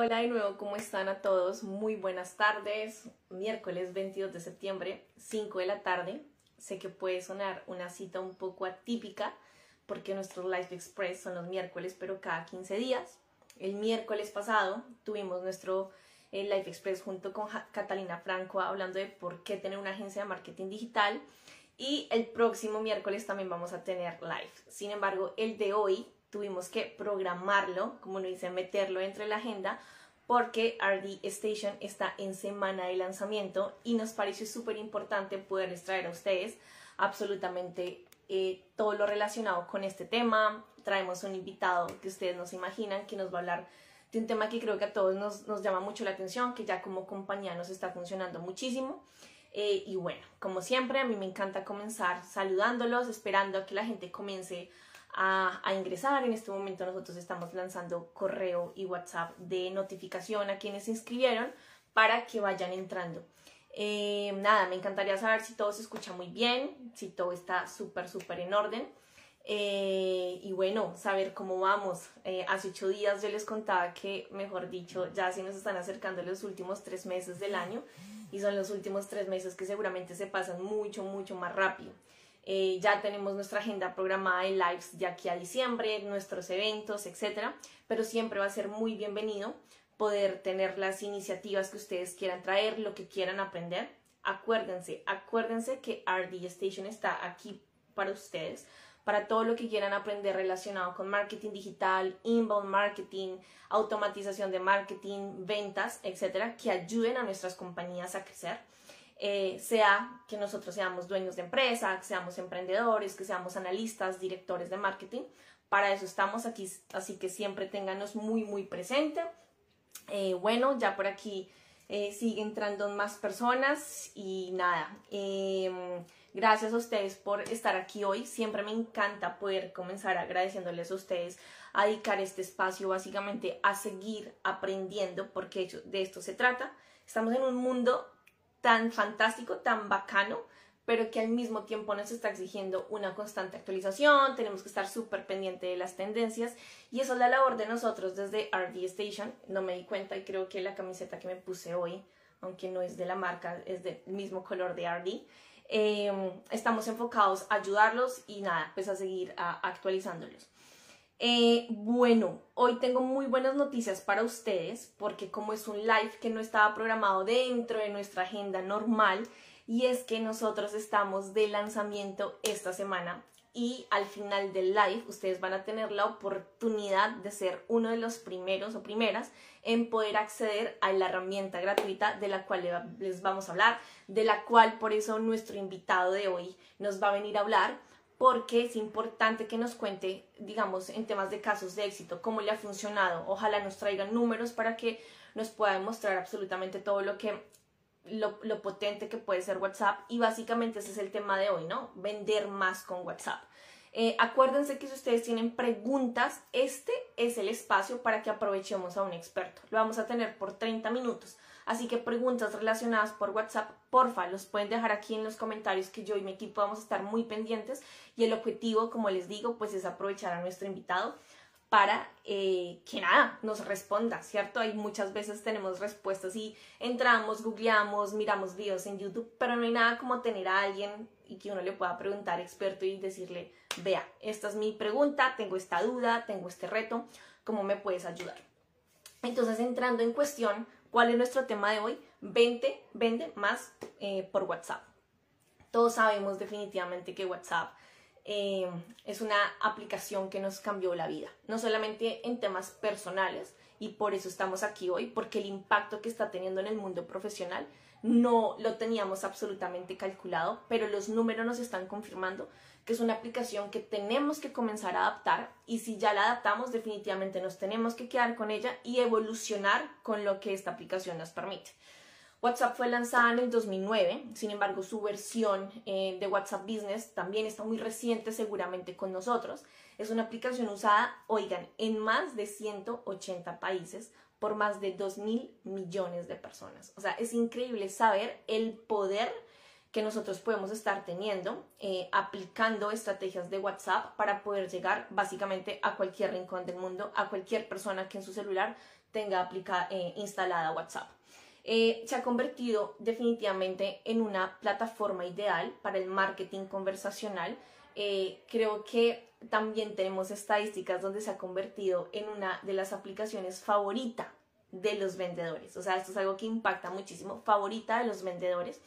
Hola de nuevo, ¿cómo están a todos? Muy buenas tardes. Miércoles 22 de septiembre, 5 de la tarde. Sé que puede sonar una cita un poco atípica porque nuestros Life Express son los miércoles, pero cada 15 días. El miércoles pasado tuvimos nuestro eh, Life Express junto con Catalina Franco hablando de por qué tener una agencia de marketing digital. Y el próximo miércoles también vamos a tener live. Sin embargo, el de hoy tuvimos que programarlo, como lo dice, meterlo entre la agenda, porque RD Station está en semana de lanzamiento y nos pareció súper importante poderles traer a ustedes absolutamente eh, todo lo relacionado con este tema. Traemos un invitado que ustedes no se imaginan que nos va a hablar de un tema que creo que a todos nos, nos llama mucho la atención, que ya como compañía nos está funcionando muchísimo. Eh, y bueno, como siempre, a mí me encanta comenzar saludándolos, esperando a que la gente comience a, ingresar. En este momento nosotros estamos lanzando correo y WhatsApp de notificación a quienes se inscribieron para que vayan entrando. Eh, nada, me encantaría saber si todo se escucha muy bien, si todo está súper, súper en orden. Eh, y bueno, saber cómo vamos. Eh, hace ocho días yo les contaba que, mejor dicho, ya se nos están acercando los últimos tres meses del año y son los últimos tres meses que seguramente se pasan mucho, mucho más rápido. Eh, ya tenemos nuestra agenda programada de lives de aquí a diciembre, nuestros eventos, etcétera, pero siempre va a ser muy bienvenido poder tener las iniciativas que ustedes quieran traer, lo que quieran aprender. Acuérdense, acuérdense que RD Station está aquí para ustedes, para todo lo que quieran aprender relacionado con marketing digital, inbound marketing, automatización de marketing, ventas, etcétera, que ayuden a nuestras compañías a crecer. Eh, sea que nosotros seamos dueños de empresa, que seamos emprendedores, que seamos analistas, directores de marketing. Para eso estamos aquí, así que siempre ténganos muy, muy presente. Eh, bueno, ya por aquí eh, sigue entrando más personas y nada, em, gracias a ustedes por estar aquí hoy. Siempre me encanta poder comenzar agradeciéndoles a ustedes a dedicar este espacio básicamente a seguir aprendiendo porque de esto se trata. Estamos en un mundo tan fantástico, tan bacano, pero que al mismo tiempo nos está exigiendo una constante actualización, tenemos que estar súper pendiente de las tendencias y eso es la labor de nosotros desde RD Station. No me di cuenta y creo que la camiseta que me puse hoy, aunque no es de la marca, es del mismo color de RD. Eh, estamos enfocados a ayudarlos y nada, pues a seguir actualizándolos. Eh, bueno, hoy tengo muy buenas noticias para ustedes porque como es un live que no estaba programado dentro de nuestra agenda normal y es que nosotros estamos de lanzamiento esta semana y al final del live ustedes van a tener la oportunidad de ser uno de los primeros o primeras en poder acceder a la herramienta gratuita de la cual les vamos a hablar, de la cual por eso nuestro invitado de hoy nos va a venir a hablar porque es importante que nos cuente, digamos, en temas de casos de éxito, cómo le ha funcionado. Ojalá nos traigan números para que nos pueda demostrar absolutamente todo lo que lo, lo, potente que puede ser WhatsApp y básicamente ese es el tema de hoy, ¿no? Vender más con WhatsApp. Eh, acuérdense que si ustedes tienen preguntas, este es el espacio para que aprovechemos a un experto. Lo vamos a tener por 30 minutos. Así que preguntas relacionadas por WhatsApp, porfa, los pueden dejar aquí en los comentarios que yo y mi equipo vamos a estar muy pendientes. Y el objetivo, como les digo, pues es aprovechar a nuestro invitado para eh, que nada, nos responda, ¿cierto? Hay muchas veces tenemos respuestas y entramos, googleamos, miramos videos en YouTube, pero no hay nada como tener a alguien y que uno le pueda preguntar experto y decirle, vea, esta es mi pregunta, tengo esta duda, tengo este reto, ¿cómo me puedes ayudar? Entonces, entrando en cuestión, ¿cuál es nuestro tema de hoy? Vente, vende más eh, por WhatsApp. Todos sabemos definitivamente que WhatsApp eh, es una aplicación que nos cambió la vida, no solamente en temas personales, y por eso estamos aquí hoy, porque el impacto que está teniendo en el mundo profesional no lo teníamos absolutamente calculado, pero los números nos están confirmando que es una aplicación que tenemos que comenzar a adaptar y si ya la adaptamos definitivamente nos tenemos que quedar con ella y evolucionar con lo que esta aplicación nos permite. WhatsApp fue lanzada en el 2009, sin embargo su versión eh, de WhatsApp Business también está muy reciente seguramente con nosotros. Es una aplicación usada, oigan, en más de 180 países por más de 2 mil millones de personas. O sea, es increíble saber el poder que nosotros podemos estar teniendo eh, aplicando estrategias de WhatsApp para poder llegar básicamente a cualquier rincón del mundo, a cualquier persona que en su celular tenga aplicada, eh, instalada WhatsApp. Eh, se ha convertido definitivamente en una plataforma ideal para el marketing conversacional. Eh, creo que también tenemos estadísticas donde se ha convertido en una de las aplicaciones favorita de los vendedores. O sea, esto es algo que impacta muchísimo, favorita de los vendedores.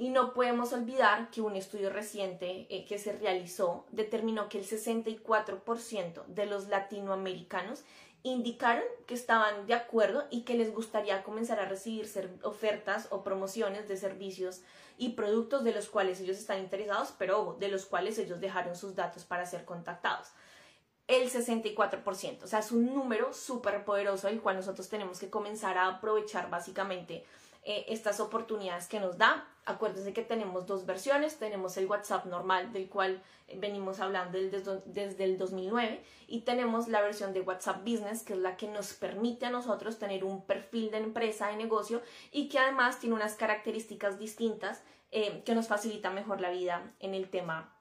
Y no podemos olvidar que un estudio reciente eh, que se realizó determinó que el 64% de los latinoamericanos indicaron que estaban de acuerdo y que les gustaría comenzar a recibir ofertas o promociones de servicios y productos de los cuales ellos están interesados, pero de los cuales ellos dejaron sus datos para ser contactados. El 64%, o sea, es un número súper poderoso el cual nosotros tenemos que comenzar a aprovechar básicamente eh, estas oportunidades que nos da. Acuérdense que tenemos dos versiones, tenemos el WhatsApp normal del cual venimos hablando desde, el 2009 y tenemos la versión de WhatsApp Business que es la que nos permite a nosotros tener un perfil de empresa, de negocio y que además tiene unas características distintas eh, que nos facilita mejor la vida en el tema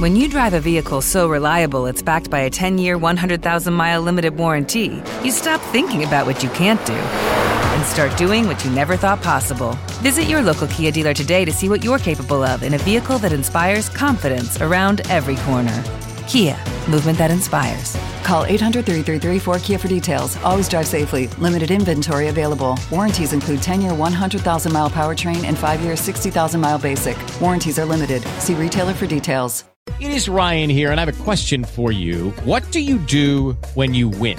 When you drive a vehicle so reliable it's backed by a 10-year, 100,000-mile limited warranty, you stop thinking about what you can't do and start doing what you never thought possible. Visit your local Kia dealer today to see what you're capable of in a vehicle that inspires confidence around every corner. Kia, movement that inspires. Call 800 333 4KIA for details. Always drive safely. Limited inventory available. Warranties include 10 year 100,000 mile powertrain and 5 year 60,000 mile basic. Warranties are limited. See retailer for details. It is Ryan here, and I have a question for you. What do you do when you win?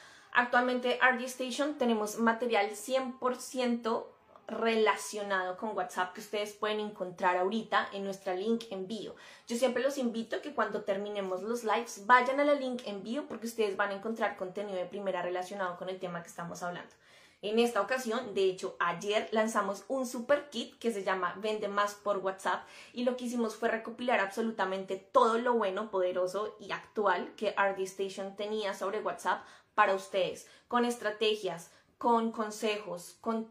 Actualmente RD Station tenemos material 100% relacionado con WhatsApp que ustedes pueden encontrar ahorita en nuestra link envío. Yo siempre los invito a que cuando terminemos los lives vayan a la link envío porque ustedes van a encontrar contenido de primera relacionado con el tema que estamos hablando. En esta ocasión, de hecho, ayer lanzamos un super kit que se llama Vende más por WhatsApp y lo que hicimos fue recopilar absolutamente todo lo bueno, poderoso y actual que RD Station tenía sobre WhatsApp para ustedes, con estrategias, con consejos, con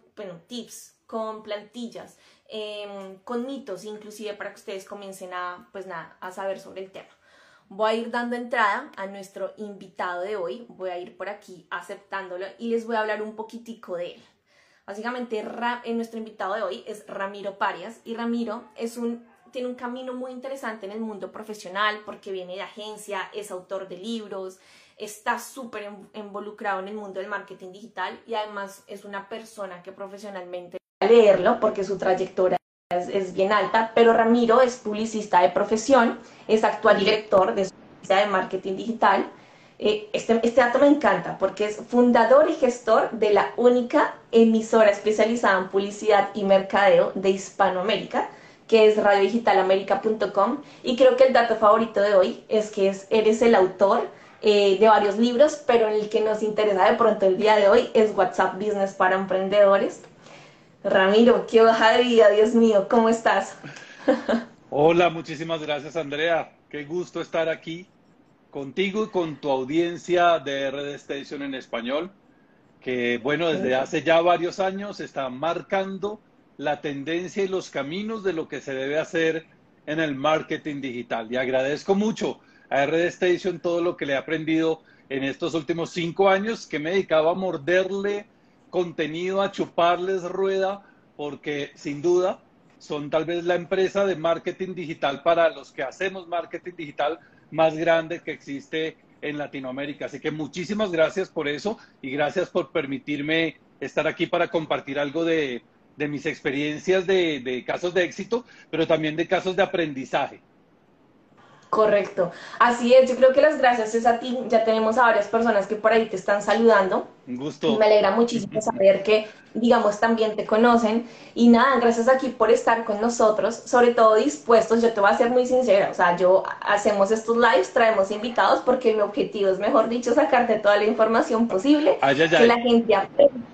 tips, con plantillas, em, con mitos, inclusive para que ustedes comiencen a, pues nada, a saber sobre el tema. Voy a ir dando entrada a nuestro invitado de hoy, voy a ir por aquí aceptándolo y les voy a hablar un poquitico de él. Básicamente, en nuestro invitado de hoy es Ramiro Parias y Ramiro es un, tiene un camino muy interesante en el mundo profesional porque viene de agencia, es autor de libros, está súper involucrado en el mundo del marketing digital y además es una persona que profesionalmente leerlo porque su trayectoria es, bien alta, pero Ramiro es publicista de profesión, es actual director de su de marketing digital. Eh, este, este dato me encanta porque es fundador y gestor de la única emisora especializada en publicidad y mercadeo de Hispanoamérica, que es radiodigitalamerica.com. Y creo que el dato favorito de hoy es que es, eres el autor eh, de varios libros, pero el que nos interesa de pronto el día de hoy es WhatsApp Business para Emprendedores. Ramiro, qué hoja de vida, Dios mío, ¿cómo estás? Hola, muchísimas gracias Andrea, qué gusto estar aquí contigo y con tu audiencia de Red Station en español. que bueno, desde hace ya varios años está marcando la tendencia y los caminos de lo que se debe hacer en el marketing digital. Y agradezco mucho a RD Station todo lo que le he aprendido en estos últimos cinco años, que me dedicaba a morderle contenido, a chuparles rueda, porque sin duda son tal vez la empresa de marketing digital para los que hacemos marketing digital más grande que existe en Latinoamérica. Así que muchísimas gracias por eso y gracias por permitirme estar aquí para compartir algo de, de mis experiencias de, de casos de éxito, pero también de casos de aprendizaje. Correcto. Así es, yo creo que las gracias es a ti. Ya tenemos a varias personas que por ahí te están saludando. Un gusto. Me alegra muchísimo saber que, digamos, también te conocen. Y nada, gracias aquí por estar con nosotros, sobre todo dispuestos. Yo te voy a ser muy sincera, o sea, yo hacemos estos lives, traemos invitados porque mi objetivo es, mejor dicho, sacarte toda la información posible, Ay, ay, que ay. la gente aprenda.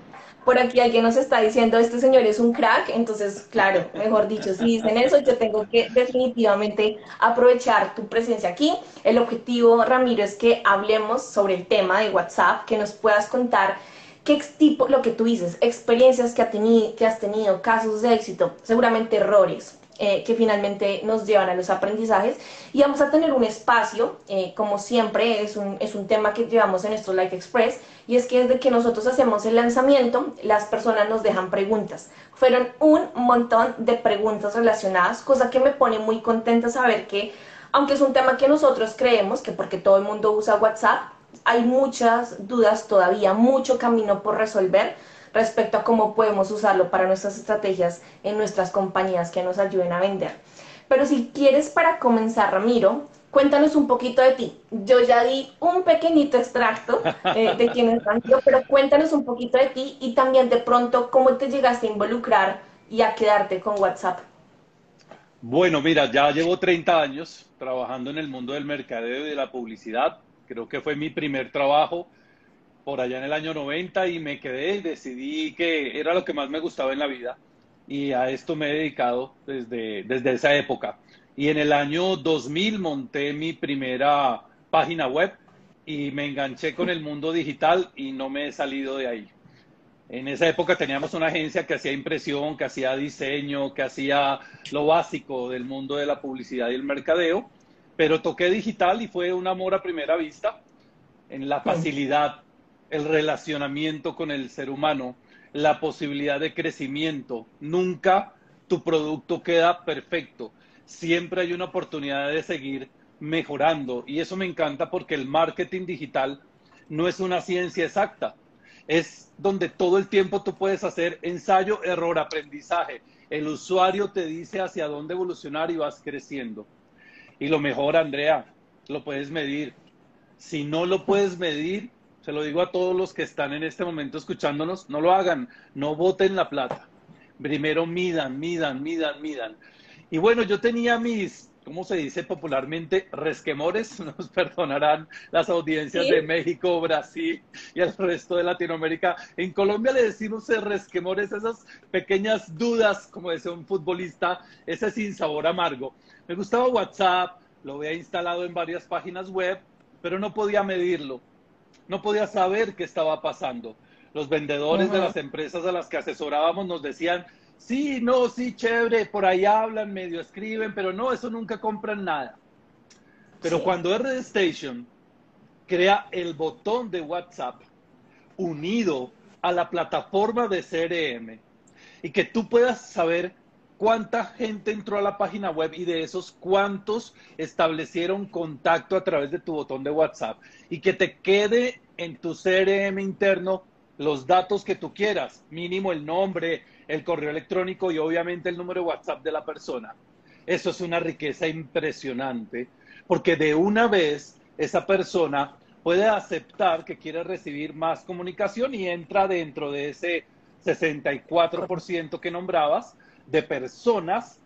Por aquí alguien nos está diciendo, este señor es un crack, entonces, claro, mejor dicho, si dicen eso, yo tengo que definitivamente aprovechar tu presencia aquí. El objetivo, Ramiro, es que hablemos sobre el tema de WhatsApp, que nos puedas contar qué tipo, lo que tú dices, experiencias que has tenido, casos de éxito, seguramente errores. Eh, que finalmente nos llevan a los aprendizajes y vamos a tener un espacio, eh, como siempre es un, es un tema que llevamos en nuestro Life Express y es que desde que nosotros hacemos el lanzamiento las personas nos dejan preguntas. Fueron un montón de preguntas relacionadas, cosa que me pone muy contenta saber que aunque es un tema que nosotros creemos que porque todo el mundo usa WhatsApp, hay muchas dudas todavía, mucho camino por resolver respecto a cómo podemos usarlo para nuestras estrategias en nuestras compañías que nos ayuden a vender. Pero si quieres para comenzar, Ramiro, cuéntanos un poquito de ti. Yo ya di un pequeñito extracto eh, de quién es Ramiro, pero cuéntanos un poquito de ti y también de pronto cómo te llegaste a involucrar y a quedarte con WhatsApp. Bueno, mira, ya llevo 30 años trabajando en el mundo del mercadeo y de la publicidad. Creo que fue mi primer trabajo por allá en el año 90 y me quedé y decidí que era lo que más me gustaba en la vida. Y a esto me he dedicado desde, desde esa época. Y en el año 2000 monté mi primera página web y me enganché con el mundo digital y no me he salido de ahí. En esa época teníamos una agencia que hacía impresión, que hacía diseño, que hacía lo básico del mundo de la publicidad y el mercadeo, pero toqué digital y fue un amor a primera vista en la facilidad, el relacionamiento con el ser humano, la posibilidad de crecimiento. Nunca tu producto queda perfecto. Siempre hay una oportunidad de seguir mejorando y eso me encanta porque el marketing digital no es una ciencia exacta es donde todo el tiempo tú puedes hacer ensayo, error, aprendizaje. El usuario te dice hacia dónde evolucionar y vas creciendo. Y lo mejor, Andrea, lo puedes medir. Si no lo puedes medir, se lo digo a todos los que están en este momento escuchándonos, no lo hagan, no boten la plata. Primero midan, midan, midan, midan. Y bueno, yo tenía mis, ¿cómo se dice popularmente? Resquemores, nos perdonarán las audiencias Sí. de México, Brasil y el resto de Latinoamérica. En Colombia le decimos resquemores, esas pequeñas dudas, como decía un futbolista, ese sin sabor amargo. Me gustaba WhatsApp, lo había instalado en varias páginas web, pero no podía medirlo, no podía saber qué estaba pasando. Los vendedores de las empresas a las que asesorábamos nos decían, sí, no, sí, chévere, por ahí hablan, medio escriben, pero no, eso nunca compran nada. Pero Sí. cuando RD Station crea el botón de WhatsApp unido a la plataforma de CRM y que tú puedas saber cuánta gente entró a la página web y de esos cuántos establecieron contacto a través de tu botón de WhatsApp y que te quede en tu CRM interno los datos que tú quieras, mínimo el nombre, el correo electrónico y obviamente el número de WhatsApp de la persona. Eso es una riqueza impresionante porque de una vez esa persona puede aceptar que quiere recibir más comunicación y entra dentro de ese 64% que nombrabas de personas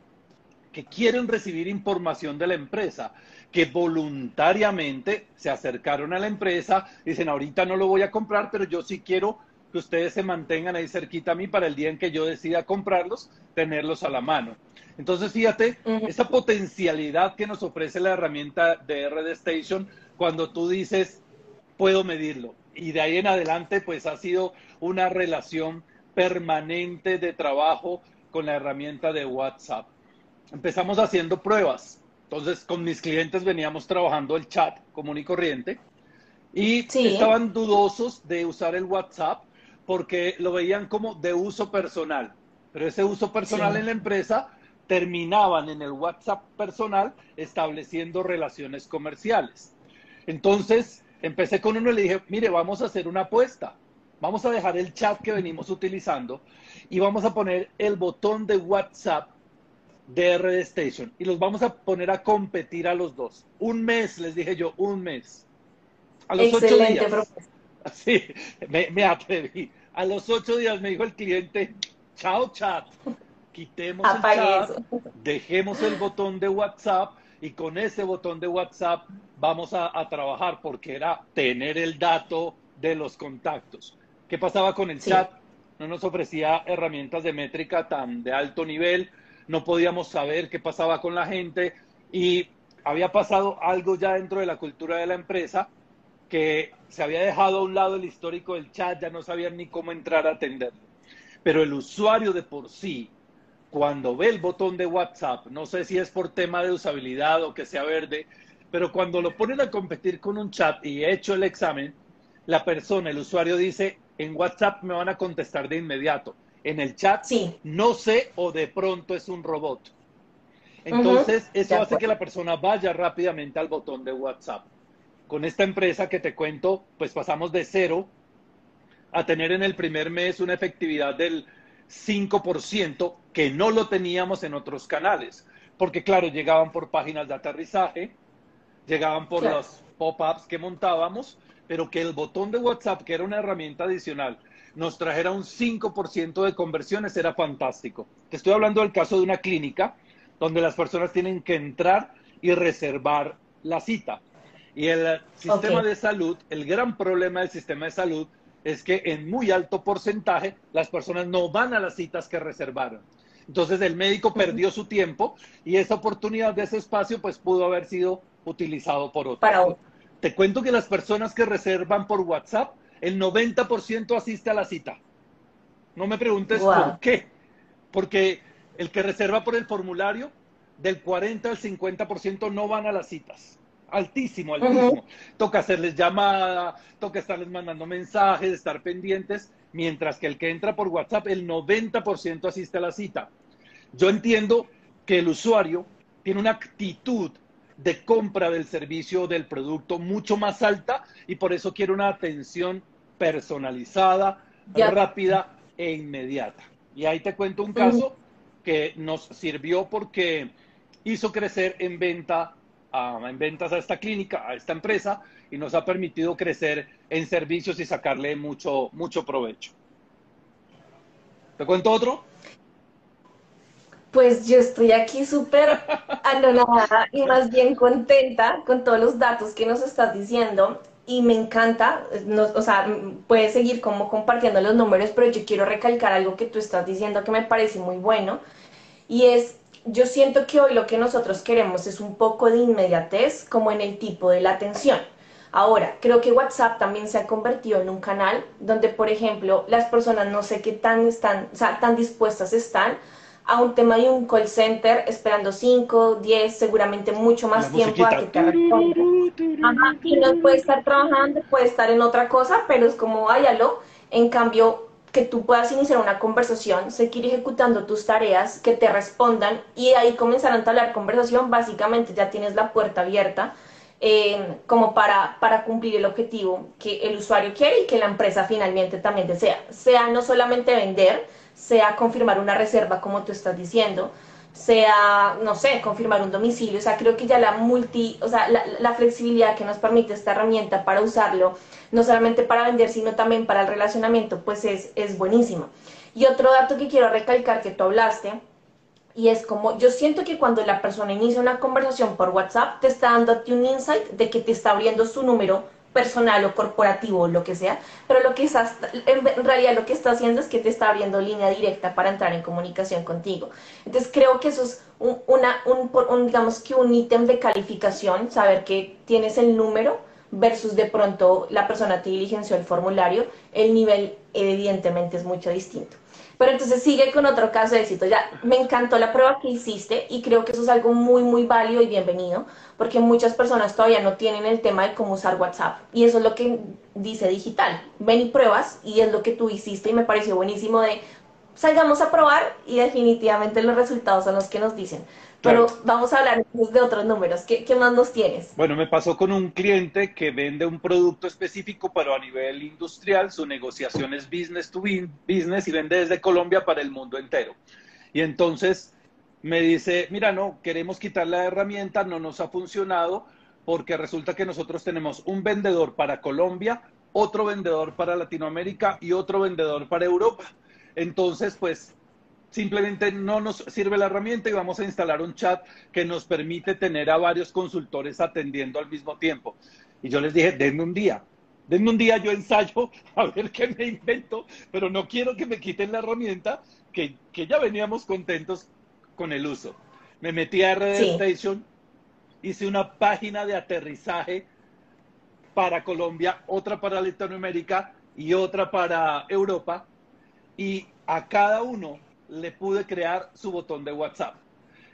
que quieren recibir información de la empresa, que voluntariamente se acercaron a la empresa, dicen, ahorita no lo voy a comprar, pero yo sí quiero que ustedes se mantengan ahí cerquita a mí para el día en que yo decida comprarlos, tenerlos a la mano. Entonces, fíjate, esa potencialidad que nos ofrece la herramienta de RD Station cuando tú dices, puedo medirlo, y de ahí en adelante pues ha sido una relación permanente de trabajo con la herramienta de WhatsApp. Empezamos haciendo pruebas. Entonces con mis clientes veníamos trabajando el chat común y corriente y estaban dudosos de usar el WhatsApp porque lo veían como de uso personal. Pero ese uso personal en la empresa terminaban en el WhatsApp personal estableciendo relaciones comerciales. Entonces, empecé con uno y le dije, mire, vamos a hacer una apuesta. Vamos a dejar el chat que venimos utilizando y vamos a poner el botón de WhatsApp de RD Station y los vamos a poner a competir a los dos. Un mes, les dije yo, un mes. A los ocho días. Sí, me, me atreví. A los ocho días me dijo el cliente, chao chat, quitemos el chat, dejemos el botón de WhatsApp y con ese botón de WhatsApp vamos a, trabajar porque era tener el dato de los contactos. ¿Qué pasaba con el chat? No nos ofrecía herramientas de métrica tan de alto nivel, no podíamos saber qué pasaba con la gente y había pasado algo ya dentro de la cultura de la empresa que se había dejado a un lado el histórico del chat, ya no sabían ni cómo entrar a atenderlo. Pero el usuario de por sí cuando ve el botón de WhatsApp, no sé si es por tema de usabilidad o que sea verde, pero cuando lo ponen a competir con un chat y he hecho el examen, la persona, el usuario dice, en WhatsApp me van a contestar de inmediato. En el chat, sí. no sé o de pronto es un robot. Entonces, eso hace que la persona vaya rápidamente al botón de WhatsApp. Con esta empresa que te cuento, pues pasamos de cero a tener en el primer mes una efectividad del 5% que no lo teníamos en otros canales. Porque claro, llegaban por páginas de aterrizaje, llegaban por los pop-ups que montábamos, pero que el botón de WhatsApp, que era una herramienta adicional, nos trajera un 5% de conversiones era fantástico. Te estoy hablando del caso de una clínica donde las personas tienen que entrar y reservar la cita. Y el sistema de salud, el gran problema del sistema de salud es que en muy alto porcentaje las personas no van a las citas que reservaron. Entonces el médico perdió su tiempo y esa oportunidad de ese espacio pues pudo haber sido utilizado por otro. Te cuento que las personas que reservan por WhatsApp, el 90% asiste a la cita. No me preguntes por qué. Porque el que reserva por el formulario, del 40 al 50% no van a las citas altísimo, altísimo. Toca hacerles llamada, toca estarles mandando mensajes, estar pendientes, mientras que el que entra por WhatsApp, el 90% asiste a la cita. Yo entiendo que el usuario tiene una actitud de compra del servicio o del producto mucho más alta y por eso quiere una atención personalizada, rápida e inmediata. Y ahí te cuento un caso que nos sirvió porque hizo crecer en venta en ventas a esta clínica, a esta empresa, y nos ha permitido crecer en servicios y sacarle mucho, mucho provecho. ¿Te cuento otro? Pues yo estoy aquí súper anonada y más bien contenta con todos los datos que nos estás diciendo y me encanta, o sea, puedes seguir como compartiendo los números, pero yo quiero recalcar algo que tú estás diciendo que me parece muy bueno y es yo siento que hoy lo que nosotros queremos es un poco de inmediatez como en el tipo de la atención. Ahora, creo que WhatsApp también se ha convertido en un canal donde, por ejemplo, las personas no sé qué tan, están, o sea, tan dispuestas están a un tema de un call center esperando 5, 10, seguramente mucho más tiempo a que te responda. y no puede estar trabajando, puede estar en otra cosa, pero es como, váyalo. En cambio, que tú puedas iniciar una conversación, seguir ejecutando tus tareas, que te respondan y ahí comenzar a entablar conversación, básicamente ya tienes la puerta abierta eh, como para, para cumplir el objetivo que el usuario quiere y que la empresa finalmente también desea. Sea no solamente vender, sea confirmar una reserva como tú estás diciendo, sea, no sé, confirmar un domicilio, o sea, creo que ya la multi, o sea, la, flexibilidad que nos permite esta herramienta para usarlo no solamente para vender, sino también para el relacionamiento, pues es, es buenísimo. Y otro dato que quiero recalcar que tú hablaste, y es como, yo siento que cuando la persona inicia una conversación por WhatsApp, te está dando a ti un insight de que te está abriendo su número personal o corporativo o lo que sea, pero lo que estás, en realidad lo que está haciendo es que te está abriendo línea directa para entrar en comunicación contigo. Entonces creo que eso es un, una, un digamos que un ítem de calificación, saber que tienes el número versus de pronto la persona te diligenció el formulario, el nivel evidentemente es mucho distinto. Pero entonces sigue con otro caso de éxito. Ya me encantó la prueba que hiciste y creo que eso es algo muy, muy válido y bienvenido, porque muchas personas todavía no tienen el tema de cómo usar WhatsApp. Y eso es lo que dice digital. Ven y pruebas y es lo que tú hiciste y me pareció buenísimo de salgamos a probar y definitivamente los resultados son los que nos dicen. Pero vamos a hablar de otros números. ¿Qué, ¿Qué, más nos tienes? Bueno, me pasó con un cliente que vende un producto específico, pero a nivel industrial, su negociación es business to business y vende desde Colombia para el mundo entero. Y entonces me dice, mira, no, queremos quitar la herramienta, no nos ha funcionado, porque resulta que nosotros tenemos un vendedor para Colombia, otro vendedor para Latinoamérica y otro vendedor para Europa. Entonces, pues simplemente no nos sirve la herramienta y vamos a instalar un chat que nos permite tener a varios consultores atendiendo al mismo tiempo. Y yo les dije, denme un día, denme un día, yo ensayo a ver qué me invento, pero no quiero que me quiten la herramienta que, que ya veníamos contentos con el uso. Me metí a RD Station, hice una página de aterrizaje para Colombia, otra para Latinoamérica y otra para Europa. Y a cada uno le pude crear su botón de WhatsApp.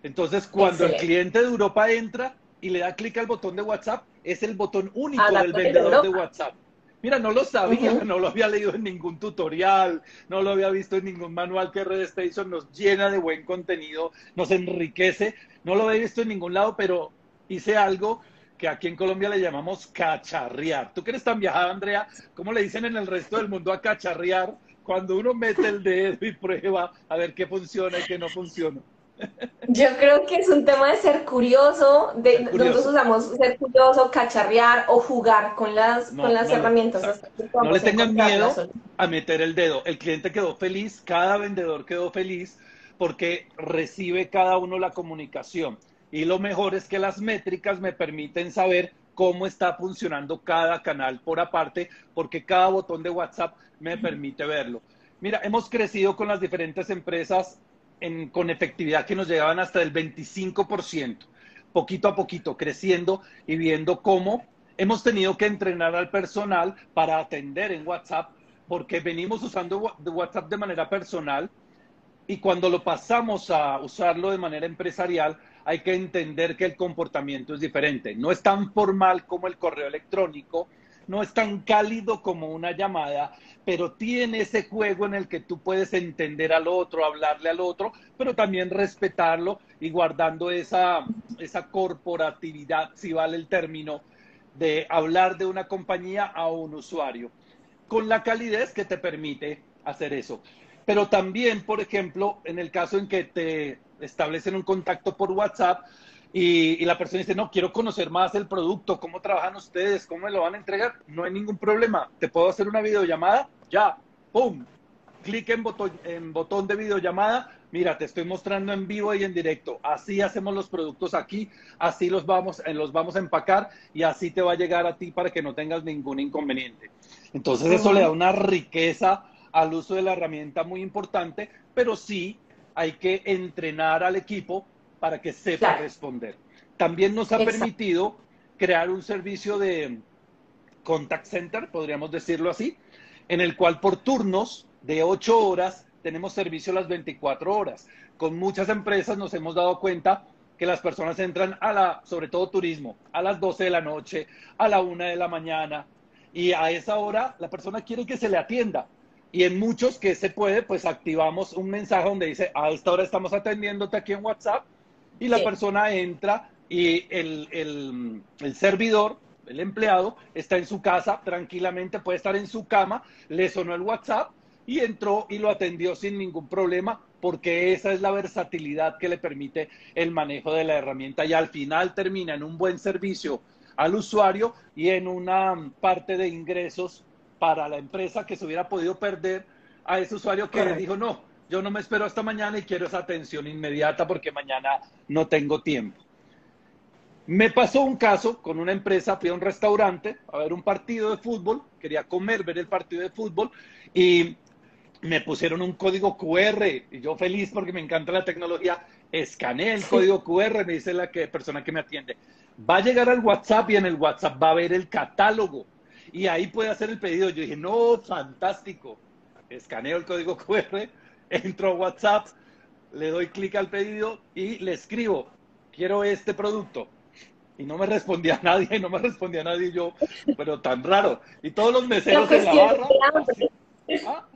Entonces, cuando el cliente de Europa entra y le da clic al botón de WhatsApp, es el botón único del vendedor de WhatsApp. Mira, no lo sabía, no lo había leído en ningún tutorial, no lo había visto en ningún manual que Red Station nos llena de buen contenido, nos enriquece. No lo había visto en ningún lado, pero hice algo que aquí en Colombia le llamamos cacharrear. Tú que eres tan viajada, Andrea, ¿cómo le dicen en el resto del mundo a cacharrear? Cuando uno mete el dedo y prueba a ver qué funciona y qué no funciona. Yo creo que es un tema de ser curioso, de, nosotros usamos ser curioso, cacharrear o jugar con las, con las herramientas. No, le tengan miedo a meter el dedo. El cliente quedó feliz, cada vendedor quedó feliz porque recibe cada uno la comunicación. Y lo mejor es que las métricas me permiten saber cómo está funcionando cada canal por aparte, porque cada botón de WhatsApp me permite verlo. Mira, hemos crecido con las diferentes empresas con efectividad que nos llegaban hasta el 25%, poquito a poquito, creciendo y viendo cómo hemos tenido que entrenar al personal para atender en WhatsApp, porque venimos usando WhatsApp de manera personal y cuando lo pasamos a usarlo de manera empresarial, hay que entender que el comportamiento es diferente. No es tan formal como el correo electrónico, no es tan cálido como una llamada, pero tiene ese juego en el que tú puedes entender al otro, hablarle al otro, pero también respetarlo y guardando esa, esa corporatividad, si vale el término, de hablar de una compañía a un usuario, con la calidez que te permite hacer eso. Pero también, por ejemplo, en el caso en que te establecen un contacto por WhatsApp y, la persona dice, no, quiero conocer más el producto, cómo trabajan ustedes, cómo me lo van a entregar, no hay ningún problema. ¿Te puedo hacer una videollamada? Ya, ¡pum! Clic en botón, en botón de videollamada. Mira, te estoy mostrando en vivo y en directo. Así hacemos los productos aquí, así los vamos, eh, los vamos a empacar y así te va a llegar a ti para que no tengas ningún inconveniente. Entonces eso le da una riqueza al uso de la herramienta muy importante, pero sí hay que entrenar al equipo para que sepa responder. También nos ha permitido crear un servicio de contact center, podríamos decirlo así, en el cual por turnos de ocho horas tenemos servicio las 24 horas. Con muchas empresas nos hemos dado cuenta que las personas entran a la, sobre todo turismo, a las 12 de la noche, a la 1 de la mañana, y a esa hora la persona quiere que se le atienda. Y en muchos que se puede, pues activamos un mensaje donde dice, a esta hora estamos atendiéndote aquí en WhatsApp y la persona entra y el, el, el, servidor, el empleado, está en su casa tranquilamente, puede estar en su cama, le sonó el WhatsApp y entró y lo atendió sin ningún problema porque esa es la versatilidad que le permite el manejo de la herramienta y al final termina en un buen servicio al usuario y en una parte de ingresos para la empresa que se hubiera podido perder a ese usuario que dijo, no, yo no me espero hasta mañana y quiero esa atención inmediata porque mañana no tengo tiempo. Me pasó un caso con una empresa, fui a un restaurante a ver un partido de fútbol, quería comer, ver el partido de fútbol y me pusieron un código QR y yo feliz porque me encanta la tecnología, escaneé el código QR, me dice la que, persona que me atiende. va a llegar al WhatsApp y en el WhatsApp va a ver el catálogo y ahí puede hacer el pedido. Yo dije, no, fantástico. Escaneo el código QR, entro a WhatsApp, le doy clic al pedido y le escribo, quiero este producto. Y no me respondía nadie, no me respondía nadie yo, pero tan raro. Y todos los meseros en la barra. ¿Ah?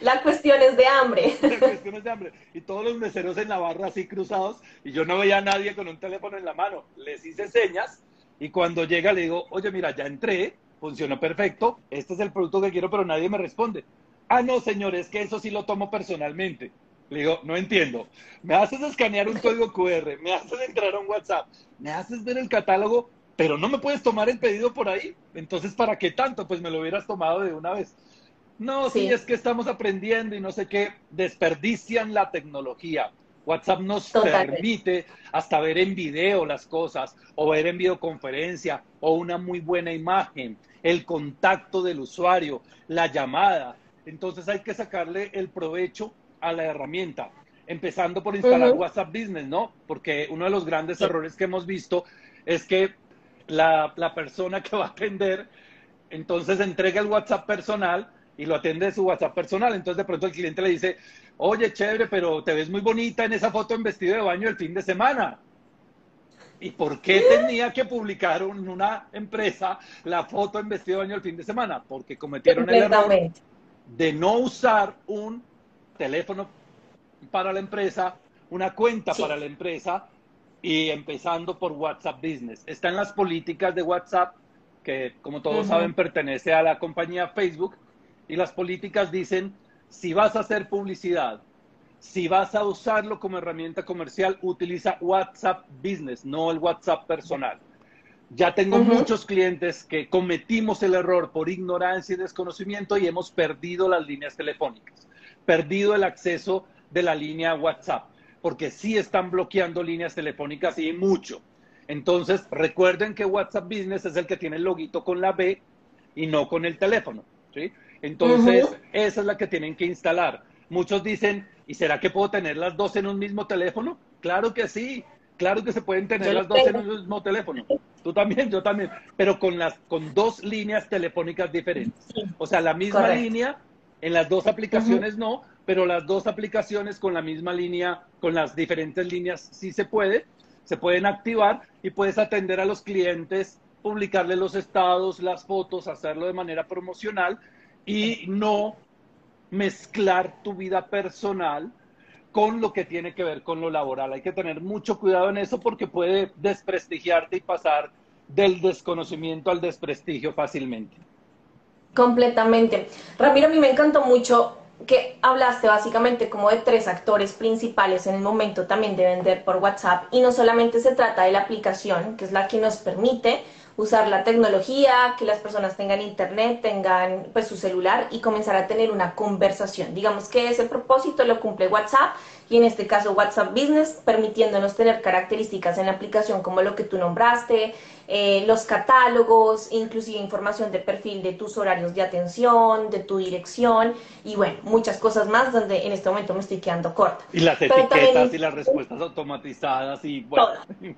La cuestión es de hambre. La cuestión es de hambre. Y todos los meseros en la barra así cruzados y yo no veía a nadie con un teléfono en la mano. Les hice señas y cuando llega le digo, oye, mira, ya entré, funcionó perfecto, este es el producto que quiero, pero nadie me responde. Ah, no, señor, es que eso sí lo tomo personalmente. Le digo, no entiendo. Me haces escanear un código QR, me haces entrar a un WhatsApp, me haces ver el catálogo, pero no me puedes tomar el pedido por ahí. Entonces, ¿para qué tanto? Pues me lo hubieras tomado de una vez. No, sí, es que estamos aprendiendo y no sé qué, desperdician la tecnología. WhatsApp nos permite hasta ver en video las cosas o ver en videoconferencia o una muy buena imagen, el contacto del usuario, la llamada. Entonces hay que sacarle el provecho a la herramienta, empezando por instalar WhatsApp Business, ¿no? Porque uno de los grandes errores que hemos visto es que la, la persona que va a atender, entonces entrega el WhatsApp personal y lo atiende de su WhatsApp personal. Entonces de pronto el cliente le dice, oye, chévere, pero te ves muy bonita en esa foto en vestido de baño el fin de semana. ¿Y por qué tenía que publicar en una empresa la foto en vestido de baño el fin de semana? Porque cometieron el error de no usar un teléfono para la empresa, una cuenta para la empresa y empezando por WhatsApp Business. Está en las políticas de WhatsApp, que como todos saben pertenece a la compañía Facebook, y las políticas dicen, si vas a hacer publicidad, si vas a usarlo como herramienta comercial, utiliza WhatsApp Business, no el WhatsApp personal. Ya tengo muchos clientes que cometimos el error por ignorancia y desconocimiento y hemos perdido las líneas telefónicas, perdido el acceso de la línea WhatsApp, porque sí están bloqueando líneas telefónicas y mucho. Entonces, recuerden que WhatsApp Business es el que tiene el loguito con la B y no con el teléfono. ¿sí? Entonces, esa es la que tienen que instalar. Muchos dicen, ¿y será que puedo tener las dos en un mismo teléfono? Claro que sí, claro que se pueden tener las dos en un mismo teléfono. Tú también, yo también, pero con las con dos líneas telefónicas diferentes. O sea, la misma línea en las dos aplicaciones no, pero las dos aplicaciones con la misma línea, con las diferentes líneas sí se puede, se pueden activar y puedes atender a los clientes, publicarle los estados, las fotos, hacerlo de manera promocional y no mezclar tu vida personal con lo que tiene que ver con lo laboral. Hay que tener mucho cuidado en eso porque puede desprestigiarte y pasar del desconocimiento al desprestigio fácilmente. Completamente. Ramiro, a mí me encantó mucho que hablaste básicamente como de tres actores principales en el momento también de vender por WhatsApp y no solamente se trata de la aplicación, que es la que nos permite usar la tecnología, que las personas tengan internet, tengan pues su celular y comenzar a tener una conversación. Digamos que ese propósito lo cumple WhatsApp y en este caso WhatsApp Business, permitiéndonos tener características en la aplicación como lo que tú nombraste, eh, los catálogos, inclusive información de perfil de tus horarios de atención, de tu dirección y bueno, muchas cosas más donde en este momento me estoy quedando corta. Y las etiquetas y las respuestas automatizadas y bueno.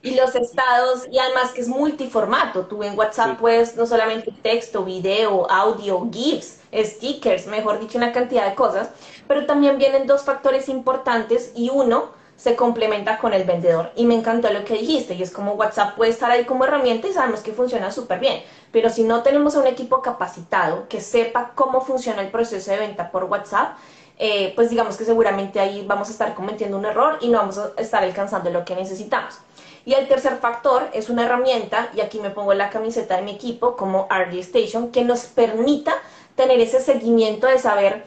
Y los estados y además que es multiformato. Tú en WhatsApp puedes no solamente texto, video, audio, GIFs, stickers, mejor dicho, una cantidad de cosas, pero también vienen dos factores importantes y uno se complementa con el vendedor. Y me encantó lo que dijiste, y es como WhatsApp puede estar ahí como herramienta y sabemos que funciona súper bien, pero si no tenemos a un equipo capacitado que sepa cómo funciona el proceso de venta por WhatsApp, eh, pues digamos que seguramente ahí vamos a estar cometiendo un error y no vamos a estar alcanzando lo que necesitamos. Y el tercer factor es una herramienta, y aquí me pongo la camiseta de mi equipo como RD Station, que nos permita tener ese seguimiento de saber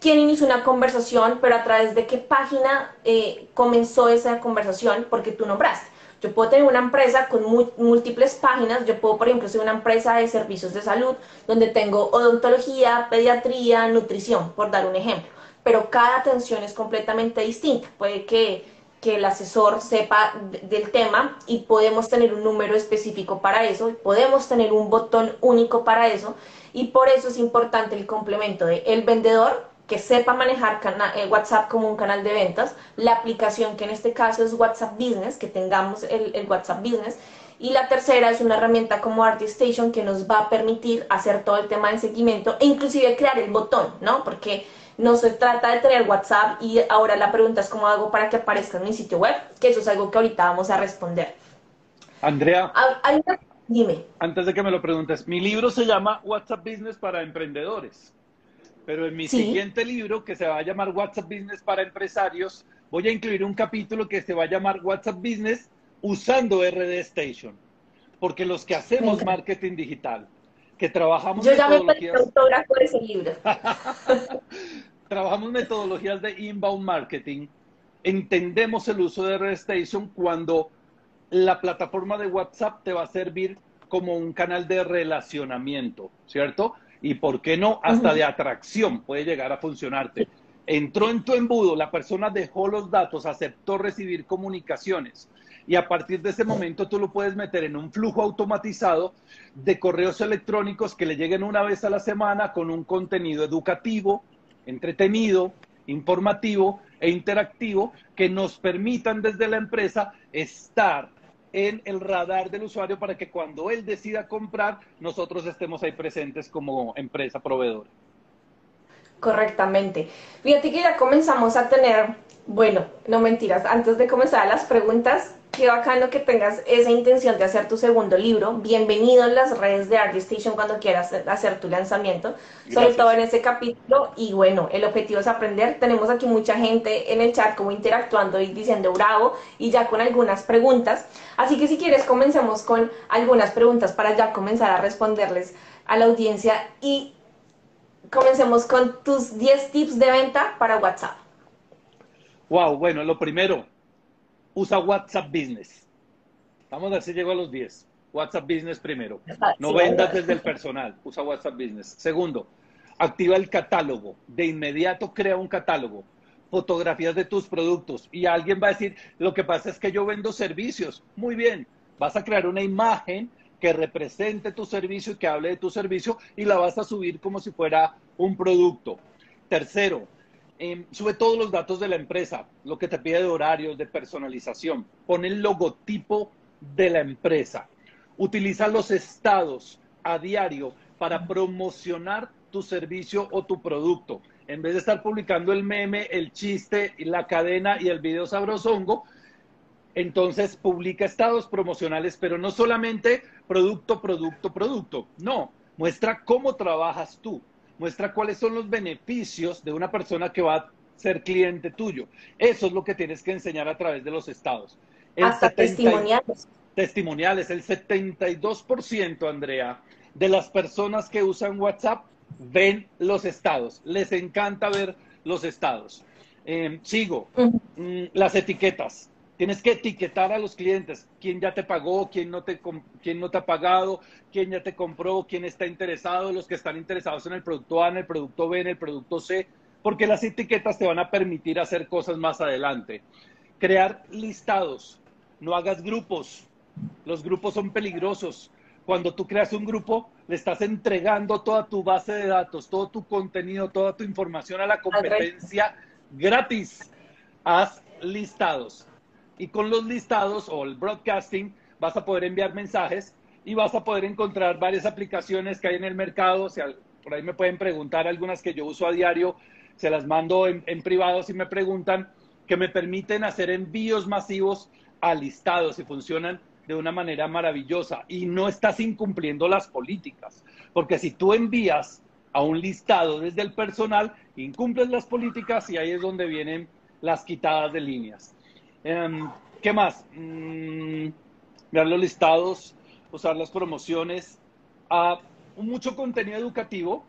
quién inició una conversación, pero a través de qué página eh, comenzó esa conversación, porque tú nombraste. Yo puedo tener una empresa con múltiples páginas, yo puedo, por ejemplo, ser una empresa de servicios de salud, donde tengo odontología, pediatría, nutrición, por dar un ejemplo, pero cada atención es completamente distinta. Puede que, que el asesor sepa del tema y podemos tener un número específico para eso, podemos tener un botón único para eso, y por eso es importante el complemento de el vendedor que sepa manejar eh, WhatsApp como un canal de ventas, la aplicación que en este caso es WhatsApp Business, que tengamos el, el WhatsApp Business, y la tercera es una herramienta como ArtStation que nos va a permitir hacer todo el tema de seguimiento e inclusive crear el botón, ¿no? Porque no se trata de tener WhatsApp y ahora la pregunta es cómo hago para que aparezca en mi sitio web, que eso es algo que ahorita vamos a responder. Andrea, dime. Antes de que me lo preguntes, mi libro se llama WhatsApp Business para Emprendedores, pero en mi siguiente libro, que se va a llamar WhatsApp Business para Empresarios, voy a incluir un capítulo que se va a llamar WhatsApp Business usando RD Station. Porque los que hacemos marketing digital, que trabajamos Yo ya metodologías... me autógrafo de ese libro. trabajamos metodologías de inbound marketing, entendemos el uso de RD Station cuando la plataforma de WhatsApp te va a servir como un canal de relacionamiento, ¿cierto? Y por qué no, hasta de atracción puede llegar a funcionarte. Entró en tu embudo, la persona dejó los datos, aceptó recibir comunicaciones y a partir de ese momento tú lo puedes meter en un flujo automatizado de correos electrónicos que le lleguen una vez a la semana con un contenido educativo, entretenido, informativo e interactivo que nos permitan desde la empresa estar en el radar del usuario para que cuando él decida comprar, nosotros estemos ahí presentes como empresa proveedora. Correctamente. Fíjate que ya comenzamos a tener, bueno, no mentiras, antes de comenzar las preguntas, qué bacano que tengas esa intención de hacer tu segundo libro. Bienvenido en las redes de ArtStation cuando quieras hacer tu lanzamiento, sobre todo en ese capítulo. Y bueno, el objetivo es aprender. Tenemos aquí mucha gente en el chat como interactuando y diciendo bravo y ya con algunas preguntas. Así que si quieres comencemos con algunas preguntas para ya comenzar a responderles a la audiencia y comencemos con tus 10 tips de venta para WhatsApp. Wow, bueno, lo primero, usa WhatsApp Business. Vamos a ver si llego a los 10. WhatsApp Business primero. No vendas desde el personal, usa WhatsApp Business. Segundo, activa el catálogo. De inmediato crea un catálogo. Fotografías de tus productos. Y alguien va a decir, lo que pasa es que yo vendo servicios. Muy bien, vas a crear una imagen que represente tu servicio y que hable de tu servicio y la vas a subir como si fuera un producto. Tercero, Em, sube todos los datos de la empresa, lo que te pide de horarios, de personalización. Pon el logotipo de la empresa. Utiliza los estados a diario para promocionar tu servicio o tu producto. En vez de estar publicando el meme, el chiste, la cadena y el video sabrosongo, entonces publica estados promocionales, pero no solamente producto, producto, producto. No, muestra cómo trabajas tú muestra cuáles son los beneficios de una persona que va a ser cliente tuyo. Eso es lo que tienes que enseñar a través de los estados. Hasta testimoniales. Testimoniales. El 72%, Andrea, de las personas que usan WhatsApp ven los estados. Les encanta ver los estados. Em, sigo. Mm, las etiquetas. Tienes que etiquetar a los clientes, quién ya te pagó, quién no te, quién no te ha pagado, quién ya te compró, quién está interesado, los que están interesados en el producto A, en el producto B, en el producto C, porque las etiquetas te van a permitir hacer cosas más adelante. Crear listados, no hagas grupos, los grupos son peligrosos. Cuando tú creas un grupo, le estás entregando toda tu base de datos, todo tu contenido, toda tu información a la competencia gratis. Haz listados y con los listados o el broadcasting vas a poder enviar mensajes y vas a poder encontrar varias aplicaciones que hay en el mercado. O sea, por ahí me pueden preguntar algunas que yo uso a diario, se las mando en, en privado si me preguntan, que me permiten hacer envíos masivos a listados y funcionan de una manera maravillosa y no estás incumpliendo las políticas, porque si tú envías a un listado desde el personal, incumples las políticas y ahí es donde vienen las quitadas de líneas. Em, ¿Qué más? Ver los listados, usar las promociones, a mucho contenido educativo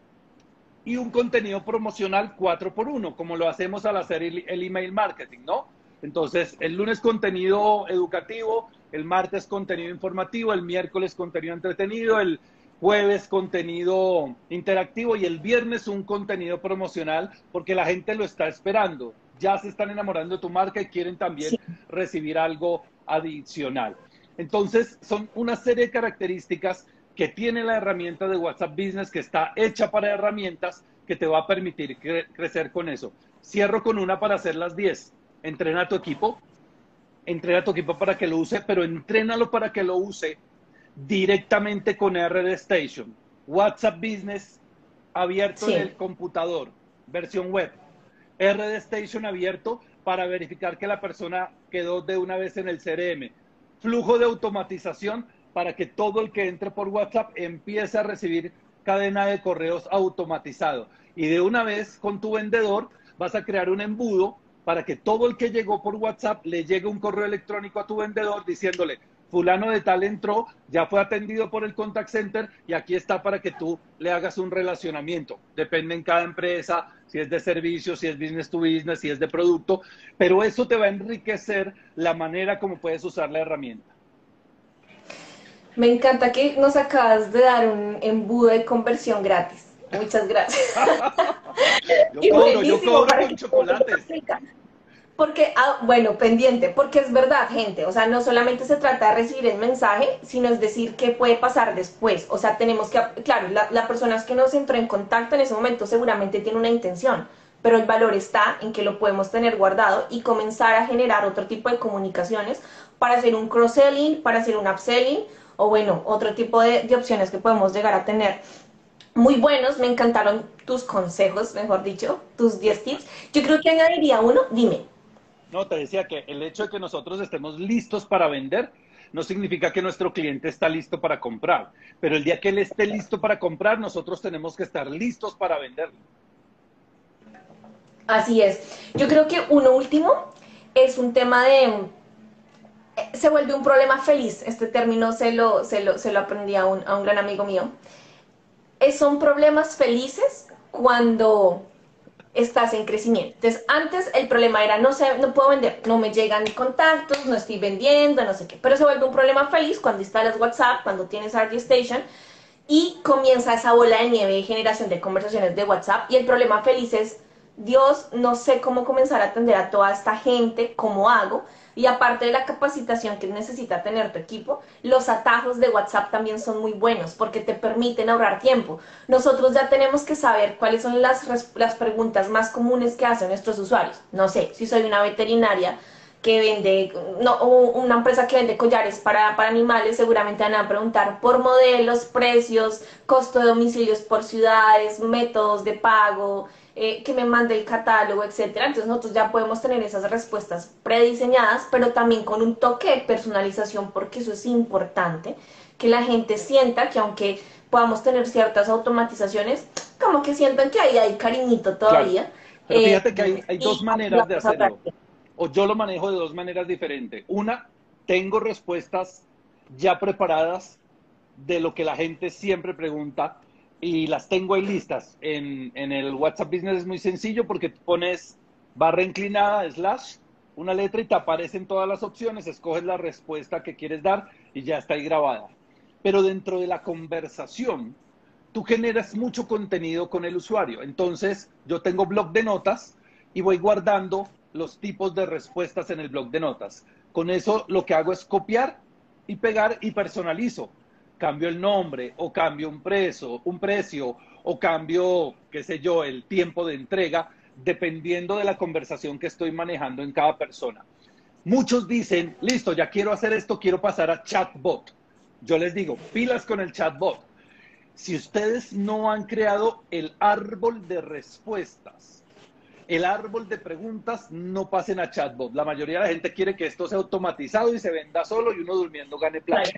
y un contenido promocional 4 por 1 como lo hacemos al hacer el, el email marketing, ¿no? Entonces, el lunes contenido educativo, el martes contenido informativo, el miércoles contenido entretenido, el jueves contenido interactivo y el viernes un contenido promocional porque la gente lo está esperando ya se están enamorando de tu marca y quieren también recibir algo adicional. Entonces, son una serie de características que tiene la herramienta de WhatsApp Business que está hecha para herramientas que te va a permitir cre- crecer con eso. Cierro con una para hacer las 10. Entrena a tu equipo, entrena a tu equipo para que lo use, pero entrénalo para que lo use directamente con RD Station. WhatsApp Business abierto Sí. en el computador, versión web. RD Station abierto para verificar que la persona quedó de una vez en el CRM. Flujo de automatización para que todo el que entre por WhatsApp empiece a recibir cadena de correos automatizado. Y de una vez con tu vendedor vas a crear un embudo para que todo el que llegó por WhatsApp le llegue un correo electrónico a tu vendedor diciéndole, fulano de tal entró, ya fue atendido por el contact center y aquí está para que tú le hagas un relacionamiento. Depende en cada empresa, si es de servicio, si es business to business, si es de producto, pero eso te va a enriquecer la manera como puedes usar la herramienta. Me encanta que nos acabas de dar un embudo de conversión gratis. Muchas gracias. Yo Y cobro, yo cobro con chocolates. Porque, ah, bueno, pendiente, porque es verdad, gente, o sea, no solamente se trata de recibir el mensaje, sino es decir qué puede pasar después. O sea, tenemos que, claro, la, la persona que nos entró en contacto en ese momento seguramente tiene una intención, pero el valor está en que lo podemos tener guardado y comenzar a generar otro tipo de comunicaciones para hacer un cross-selling, para hacer un upselling, o bueno, otro tipo de, de opciones que podemos llegar a tener muy buenos, me encantaron tus consejos, mejor dicho, tus 10 tips. Yo creo que añadiría uno, dime. No, te decía que el hecho de que nosotros estemos listos para vender no significa que nuestro cliente está listo para comprar, pero el día que él esté listo para comprar, nosotros tenemos que estar listos para venderlo. Así es. Yo creo que uno último es un tema de... eh, Se vuelve un problema feliz. Este término se lo, se lo, se lo aprendí a un, a un gran amigo mío. Es- son problemas felices cuando estás en crecimiento. Entonces, antes el problema era, no sé, no puedo vender, no me llegan contactos, no estoy vendiendo, no sé qué. Pero se vuelve un problema feliz cuando instalas WhatsApp, cuando tienes RD Station y comienza esa bola de nieve de generación de conversaciones de WhatsApp. Y el problema feliz es, Dios, no sé cómo comenzar a atender a toda esta gente, cómo hago. Y aparte de la capacitación que necesita tener tu equipo, los atajos de WhatsApp también son muy buenos porque te permiten ahorrar tiempo. Nosotros ya tenemos que saber cuáles son las, las preguntas más comunes que hacen nuestros usuarios. No sé, si soy una veterinaria que vende, no, una empresa que vende collares para, para animales, seguramente van a preguntar por modelos, precios, costo de domicilios por ciudades, métodos de pago, eh, que me mande el catálogo, etcétera. Entonces nosotros ya podemos tener esas respuestas prediseñadas, pero también con un toque de personalización, porque eso es importante, que la gente sienta que aunque podamos tener ciertas automatizaciones, como que sientan que ahí hay cariñito todavía. Pero Eh, fíjate que hay, dos maneras de hacerlo. O yo lo manejo de dos maneras diferentes. Una, tengo respuestas ya preparadas de lo que la gente siempre pregunta y las tengo ahí listas. En, en el WhatsApp Business es muy sencillo porque pones barra inclinada, slash, una letra y te aparecen todas las opciones, escoges la respuesta que quieres dar y ya está ahí grabada. Pero dentro de la conversación, tú generas mucho contenido con el usuario. Entonces, yo tengo blog de notas y voy guardando los tipos de respuestas en el blog de notas. Con eso lo que hago es copiar y pegar y personalizo. Cambio el nombre o cambio un precio, un precio o cambio, qué sé yo, el tiempo de entrega, dependiendo de la conversación que estoy manejando en cada persona. Muchos dicen, listo, ya quiero hacer esto, quiero pasar a chatbot. Yo les digo, pilas con el chatbot. Si ustedes no han creado el árbol de respuestas, el árbol de preguntas, no pasen a chatbot. La mayoría de la gente quiere que esto sea automatizado y se venda solo y uno durmiendo gane plata.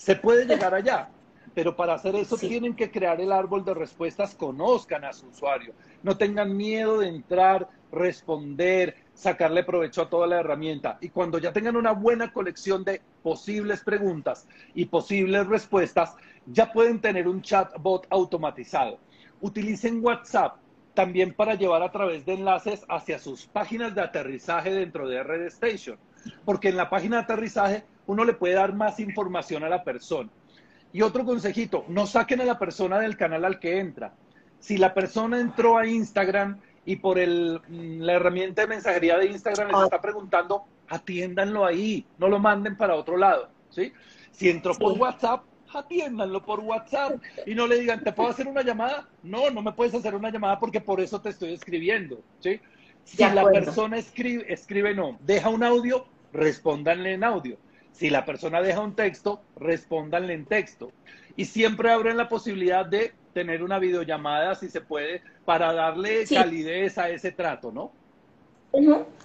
Se puede llegar allá, pero para hacer eso Sí. tienen que crear el árbol de respuestas, conozcan a su usuario, no tengan miedo de entrar, responder, sacarle provecho a toda la herramienta. Y cuando ya tengan una buena colección de posibles preguntas y posibles respuestas, ya pueden tener un chatbot automatizado. Utilicen WhatsApp también para llevar a través de enlaces hacia sus páginas de aterrizaje dentro de RD Station, porque en la página de aterrizaje uno le puede dar más información a la persona. Y otro consejito, no saquen a la persona del canal al que entra. Si la persona entró a Instagram y por el, mm, la herramienta de mensajería de Instagram les está preguntando, atiéndanlo ahí, no lo manden para otro lado. ¿sí? Si entró por. WhatsApp, atiéndanlo por WhatsApp y no le digan, ¿te puedo hacer una llamada? No, no me puedes hacer una llamada porque por eso te estoy escribiendo, ¿sí? Si la persona escribe, escribe no, deja un audio, respóndanle en audio. Si la persona deja un texto, respóndanle en texto. Y siempre abren la posibilidad de tener una videollamada, si se puede, para darle calidez a ese trato, ¿no?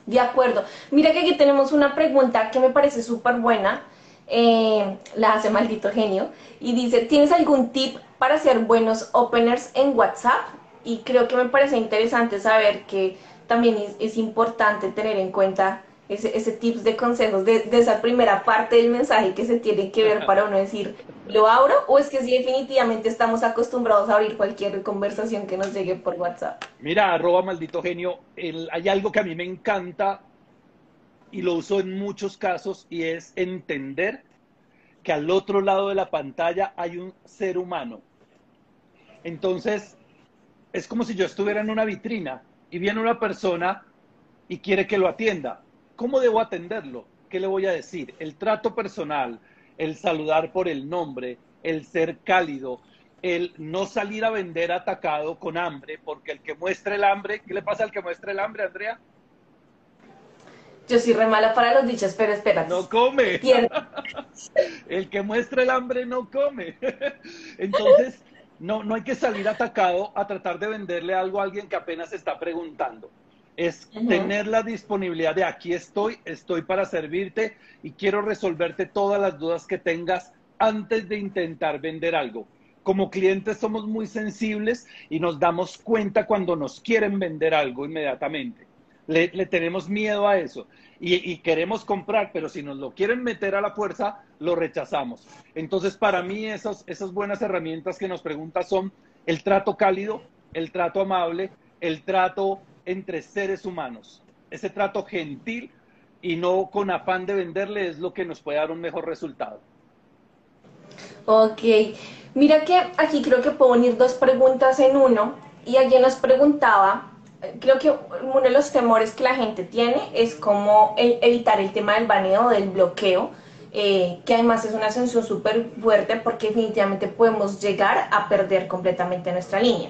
De acuerdo. Mira que aquí tenemos una pregunta que me parece súper buena. Eh, la hace maldito genio. Y dice, ¿tienes algún tip para hacer buenos openers en WhatsApp? Y creo que me parece interesante saber que también es importante tener en cuenta ese, ese tips de consejos de, esa primera parte del mensaje que se tiene que ver para uno decir, ¿lo abro? O es que si definitivamente estamos acostumbrados a abrir cualquier conversación que nos llegue por WhatsApp. Mira, arroba maldito genio, hay algo que a mí me encanta y lo uso en muchos casos y es entender que al otro lado de la pantalla hay un ser humano. Entonces, es como si yo estuviera en una vitrina y viene una persona y quiere que lo atienda ¿Cómo debo atenderlo? ¿Qué le voy a decir? El trato personal, el saludar por el nombre, el ser cálido, el no salir a vender atacado con hambre, porque el que muestra el hambre, ¿qué le pasa al que muestra el hambre, Andrea? Yo soy re mala para los dichos, pero espera. No come. el que muestra el hambre no come. Entonces, no, no hay que salir atacado a tratar de venderle algo a alguien que apenas está preguntando es tener la disponibilidad de aquí estoy, estoy para servirte y quiero resolverte todas las dudas que tengas antes de intentar vender algo. Como clientes somos muy sensibles y nos damos cuenta cuando nos quieren vender algo inmediatamente. Le, tenemos miedo a eso y, queremos comprar, pero si nos lo quieren meter a la fuerza, lo rechazamos. Entonces, para mí, esas, esas buenas herramientas que nos preguntas son el trato cálido, el trato amable, el trato entre seres humanos. Ese trato gentil y no con afán de venderle es lo que nos puede dar un mejor resultado. Ok, mira que aquí creo que puedo unir dos preguntas en uno y alguien nos preguntaba, creo que uno de los temores que la gente tiene es cómo e-, evitar el tema del baneo, del bloqueo, eh, que además es una sanción súper fuerte porque definitivamente podemos llegar a perder completamente nuestra línea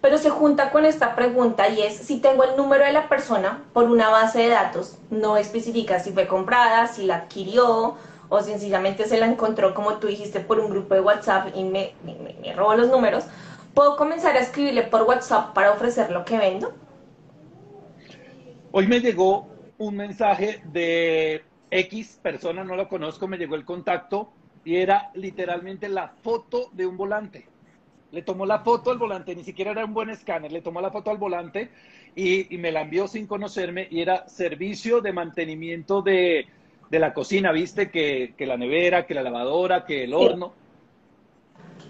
pero se junta con esta pregunta y es si tengo el número de la persona por una base de datos, no especifica si fue comprada, si la adquirió o sencillamente se la encontró como tú dijiste por un grupo de WhatsApp y me, me, robó los números, ¿puedo comenzar a escribirle por WhatsApp para ofrecer lo que vendo? Hoy me llegó un mensaje de X persona, no lo conozco, me llegó el contacto y era literalmente la foto de un volante le tomó la foto al volante, ni siquiera era un buen escáner, le tomó la foto al volante y, me la envió sin conocerme y era servicio de mantenimiento de, la cocina, viste, que, la nevera, que la lavadora, que el horno.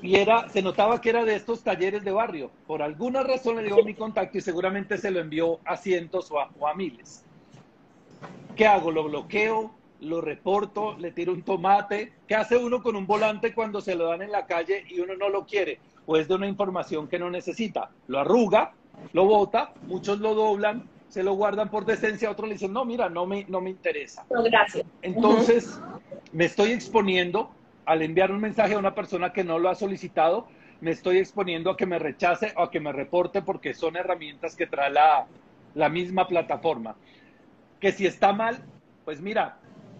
Y era, se notaba que era de estos talleres de barrio. Por alguna razón le dio mi contacto y seguramente se lo envió a cientos o a, o a miles. ¿Qué hago? ¿Lo bloqueo? lo reporto, le tiro un tomate. ¿Qué hace uno con un volante cuando se lo dan en la calle y uno no lo quiere? O es de una información que no necesita. Lo arruga, lo bota, muchos lo doblan, se lo guardan por decencia, otros le dicen, no, mira, no me, no me interesa. No, gracias. Entonces, me estoy exponiendo al enviar un mensaje a una persona que no lo ha solicitado, me estoy exponiendo a que me rechace o a que me reporte porque son herramientas que trae la, la misma plataforma. Que si está mal, pues mira,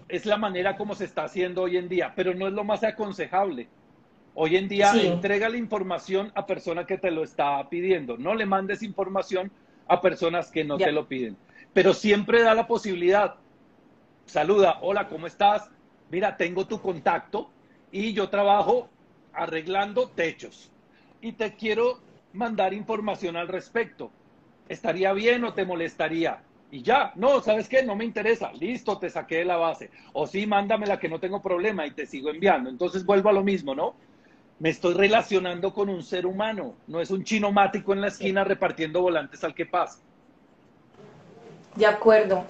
es la manera como se está haciendo hoy en día, pero no es lo más aconsejable. Hoy en día entrega la información a persona que te lo está pidiendo. No le mandes información a personas que no te lo piden. Pero siempre da la posibilidad. Saluda, hola, ¿cómo estás? Mira, tengo tu contacto y yo trabajo arreglando techos. Y te quiero mandar información al respecto. ¿Estaría bien o te molestaría? Y ya, no, ¿sabes qué? No me interesa. Listo, te saqué de la base. O sí, mándamela que no tengo problema y te sigo enviando. Entonces vuelvo a lo mismo, ¿no? Me estoy relacionando con un ser humano, no es un chino mático en la esquina repartiendo volantes al que pasa. De acuerdo.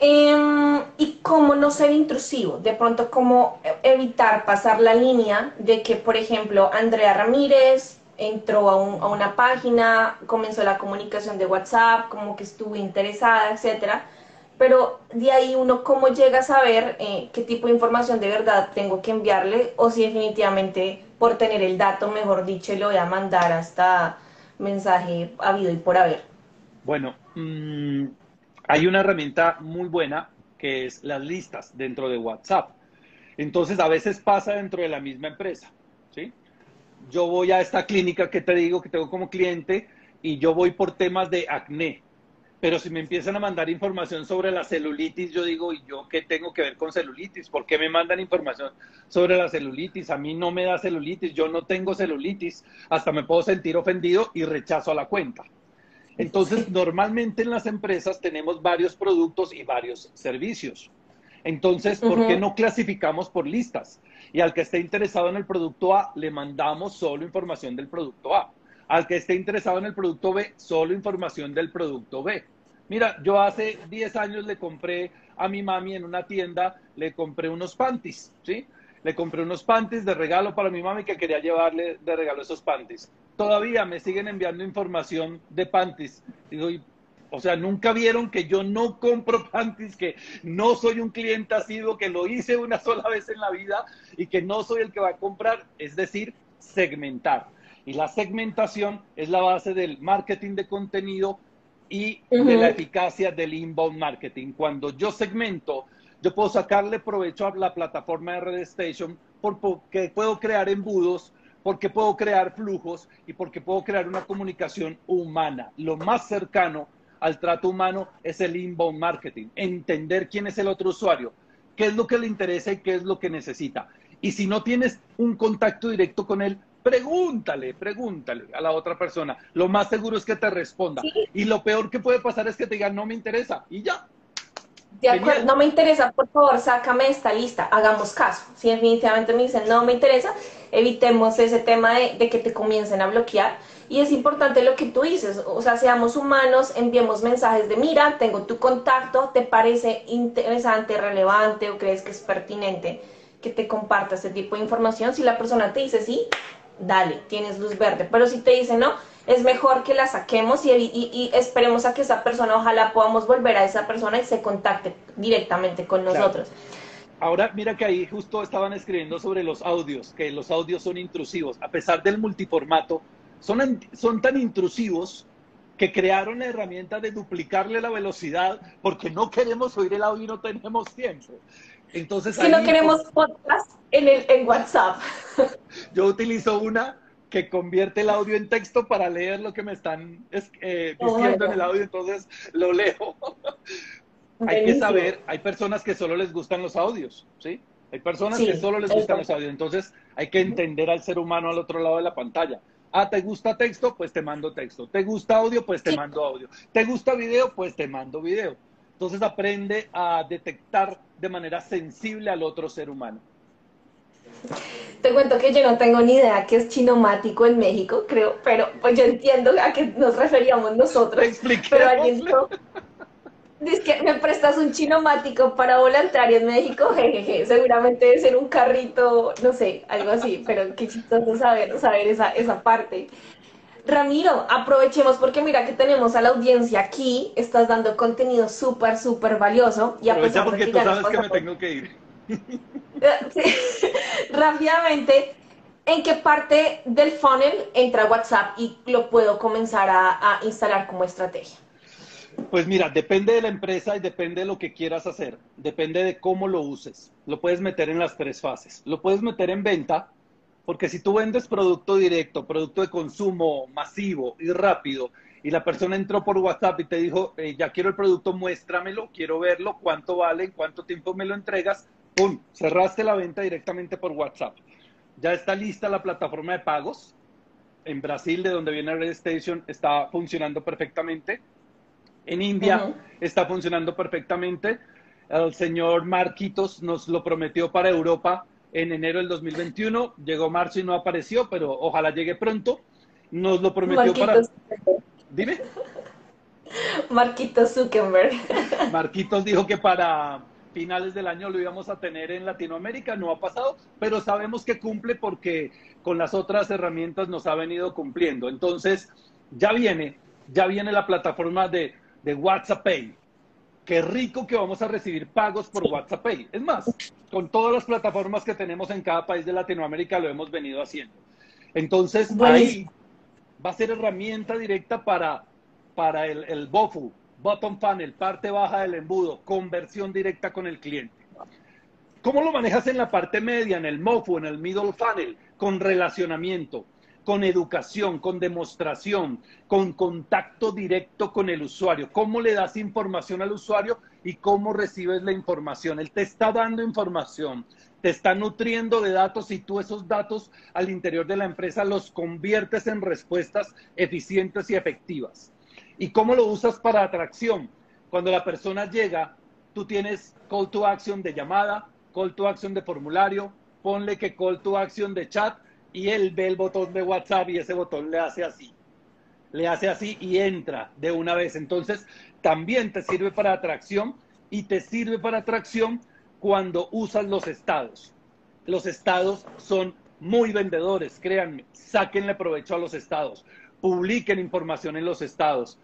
Em, ¿Y cómo no ser intrusivo? De pronto, ¿cómo evitar pasar la línea de que, por ejemplo, Andrea Ramírez entró a, a una página, comenzó la comunicación de WhatsApp, como que estuvo interesada, etcétera, pero de ahí uno cómo llega a saber eh, qué tipo de información de verdad tengo que enviarle o si definitivamente por tener el dato, mejor dicho, le voy a mandar hasta mensaje habido y por haber. Bueno, mmm, hay una herramienta muy buena que es las listas dentro de WhatsApp. Entonces, a veces pasa dentro de la misma empresa, ¿sí? Yo voy a esta clínica que te digo que tengo como cliente y yo voy por temas de acné pero si me empiezan a mandar información sobre la celulitis, yo digo, ¿y yo qué tengo que ver con celulitis? ¿Por qué me mandan información sobre la celulitis? A mí no me da celulitis, yo no tengo celulitis, hasta me puedo sentir ofendido y rechazo a la cuenta. Entonces, normalmente en las empresas tenemos varios productos y varios servicios. Entonces, ¿por qué no clasificamos por listas? Y al que esté interesado en el producto A, le mandamos solo información del producto A. Al que esté interesado en el producto B, solo información del producto B. Mira, yo hace 10 años le compré a mi mami en una tienda, le compré unos panties, ¿sí? Le compré unos panties de regalo para mi mami que quería llevarle de regalo esos panties. Todavía me siguen enviando información de panties. Digo, o sea, nunca vieron que yo no compro panties, que no soy un cliente asiduo, que lo hice una sola vez en la vida y que no soy el que va a comprar. Es decir, segmentar. Y la segmentación es la base del marketing de contenido y de la eficacia del inbound marketing. Cuando yo segmento, yo puedo sacarle provecho a la plataforma de Red Station porque puedo crear embudos, porque puedo crear flujos y porque puedo crear una comunicación humana. Lo más cercano al trato humano es el inbound marketing, entender quién es el otro usuario, qué es lo que le interesa y qué es lo que necesita. Y si no tienes un contacto directo con él, Pregúntale, pregúntale a la otra persona. Lo más seguro es que te responda. Y lo peor que puede pasar es que te diga, no me interesa. Y ya. De acuerdo, no me interesa, por favor, sácame esta lista, hagamos caso. Si definitivamente me dicen, no me interesa, evitemos ese tema de, de, que te comiencen a bloquear. Y es importante lo que tú dices, o sea, seamos humanos, enviemos mensajes de, mira, tengo tu contacto, ¿te parece interesante, relevante o crees que es pertinente que te comparta este tipo de información? Si la persona te dice sí, dale, tienes luz verde. Pero si te dice no, es mejor que la saquemos y, esperemos a que esa persona, ojalá podamos volver a esa persona y se contacte directamente con nosotros. Ahora, mira que ahí justo estaban escribiendo sobre los audios, que los audios son intrusivos. A pesar del multiformato, son, son tan intrusivos que crearon la herramienta de duplicarle la velocidad porque no queremos oír el audio y no tenemos tiempo. Entonces, si no queremos podcast en, el, en WhatsApp. Yo utilizo una que convierte el audio en texto para leer lo que me están eh, diciendo en el audio, entonces lo leo. hay que saber, hay personas que solo les gustan los audios, ¿sí? Hay personas que solo les gustan los audios, entonces hay que entender al ser humano al otro lado de la pantalla. Ah, ¿te gusta texto? Pues te mando texto. ¿Te gusta audio? Pues te mando audio. ¿Te gusta video? Pues te mando video. Entonces aprende a detectar de manera sensible al otro ser humano. Te cuento que yo no tengo ni idea qué es chinomático en México, creo, pero pues yo entiendo a qué nos referíamos nosotros. Pero alguien dice que me prestas un chinomático para voluntario en México, jejeje, seguramente debe ser un carrito, no sé, algo así, pero qué chistoso saber, saber esa, esa parte. Ramiro, aprovechemos porque mira que tenemos a la audiencia aquí, estás dando contenido súper, súper valioso. Y Aprovecha porque tú sabes que me tengo que ir. Rápidamente, ¿en qué parte del funnel entra WhatsApp y lo puedo comenzar a, instalar como estrategia? Pues mira, depende de la empresa y depende de lo que quieras hacer. Depende de cómo lo uses. Lo puedes meter en las tres fases. Lo puedes meter en venta, porque si tú vendes producto directo, producto de consumo masivo y rápido, y la persona entró por WhatsApp y te dijo, eh, ya quiero el producto, muéstramelo, quiero verlo, cuánto vale, en cuánto tiempo me lo entregas, ¡pum! Cerraste la venta directamente por WhatsApp. Ya está lista la plataforma de pagos. En Brasil, de donde viene Red Station, está funcionando perfectamente. En India está funcionando perfectamente. El señor Marquitos nos lo prometió para Europa en enero del 2021. Llegó marzo y no apareció, pero ojalá llegue pronto. Nos lo prometió para. Dime. Marquitos Zuckerberg. Marquitos dijo que para finales del año lo íbamos a tener en Latinoamérica, no ha pasado, pero sabemos que cumple porque con las otras herramientas nos ha venido cumpliendo. Entonces, ya viene, ya viene la plataforma de, de WhatsApp Pay. Qué rico que vamos a recibir pagos por WhatsApp Pay. Es más, con todas las plataformas que tenemos en cada país de Latinoamérica lo hemos venido haciendo. Entonces, ahí va a ser herramienta directa para, para el, el BOFU, Bottom Funnel, parte baja del embudo, conversión directa con el cliente. ¿Cómo lo manejas en la parte media, en el MOFU, en el Middle Funnel? Con relacionamiento, con educación, con demostración, con contacto directo con el usuario. ¿Cómo le das información al usuario y cómo recibes la información? Él te está dando información, te está nutriendo de datos y tú esos datos al interior de la empresa los conviertes en respuestas eficientes y efectivas. ¿Y cómo lo usas para atracción? Cuando la persona llega, tú tienes call to action de llamada, call to action de formulario, ponle que call to action de chat y él ve el botón de WhatsApp y ese botón le hace así. Le hace así y entra de una vez. Entonces, también te sirve para atracción y te sirve para atracción cuando usas los estados. Los estados son muy vendedores, créanme, sáquenle provecho a los estados, publiquen información en los estados.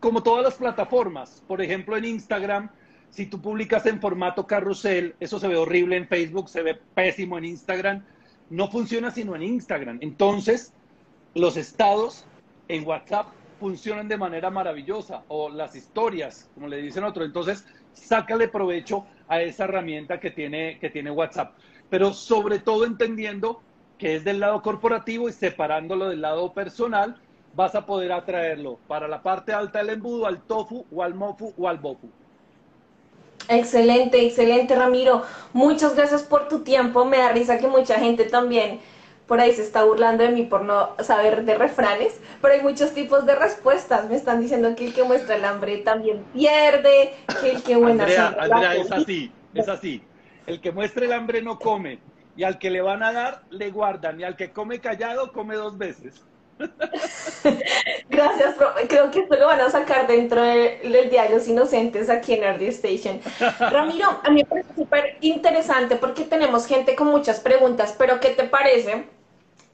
Como todas las plataformas, por ejemplo en Instagram, si tú publicas en formato carrusel, eso se ve horrible en Facebook, se ve pésimo en Instagram, no funciona sino en Instagram. Entonces, los estados en WhatsApp funcionan de manera maravillosa, o las historias, como le dicen otros. Entonces, sácale provecho a esa herramienta que tiene, que tiene WhatsApp. Pero sobre todo entendiendo que es del lado corporativo y separándolo del lado personal, vas a poder atraerlo para la parte alta del embudo, al tofu o al mofu o al bofu. Excelente, excelente Ramiro. Muchas gracias por tu tiempo. Me da risa que mucha gente también por ahí se está burlando de mí por no saber de refranes, pero hay muchos tipos de respuestas. Me están diciendo que el que muestra el hambre también pierde, que el que buena Andrea, Andrea, es así, es así. El que muestra el hambre no come, y al que le van a dar, le guardan, y al que come callado, come dos veces. Gracias, creo que esto lo van a sacar dentro del Día de los Inocentes aquí en RD Station. Ramiro, a mí me parece súper interesante porque tenemos gente con muchas preguntas, pero ¿qué te parece?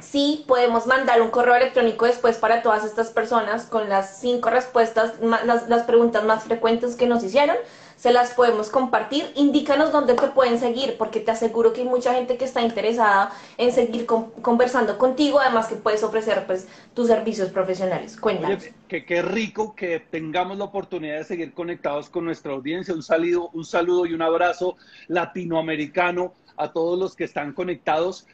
Si podemos mandar un correo electrónico después para todas estas personas con las cinco respuestas, las, las preguntas más frecuentes que nos hicieron se las podemos compartir. Indícanos dónde te pueden seguir, porque te aseguro que hay mucha gente que está interesada en seguir conversando contigo, además que puedes ofrecer pues tus servicios profesionales. Cuéntanos. que qué rico que tengamos la oportunidad de seguir conectados con nuestra audiencia. Un saludo, un saludo y un abrazo latinoamericano a todos los que están conectados.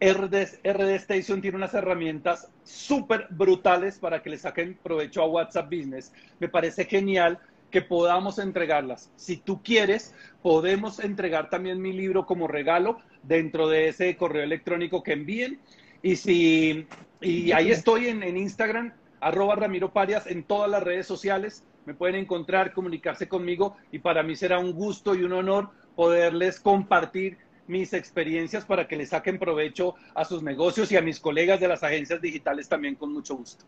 RD, RD Station tiene unas herramientas súper brutales para que le saquen provecho a WhatsApp Business. Me parece genial que podamos entregarlas. Si tú quieres, podemos entregar también mi libro como regalo dentro de ese correo electrónico que envíen. Y si y ahí estoy en, en Instagram, arroba Ramiro Parias, en todas las redes sociales. Me pueden encontrar, comunicarse conmigo y para mí será un gusto y un honor poderles compartir mis experiencias para que les saquen provecho a sus negocios y a mis colegas de las agencias digitales también con mucho gusto.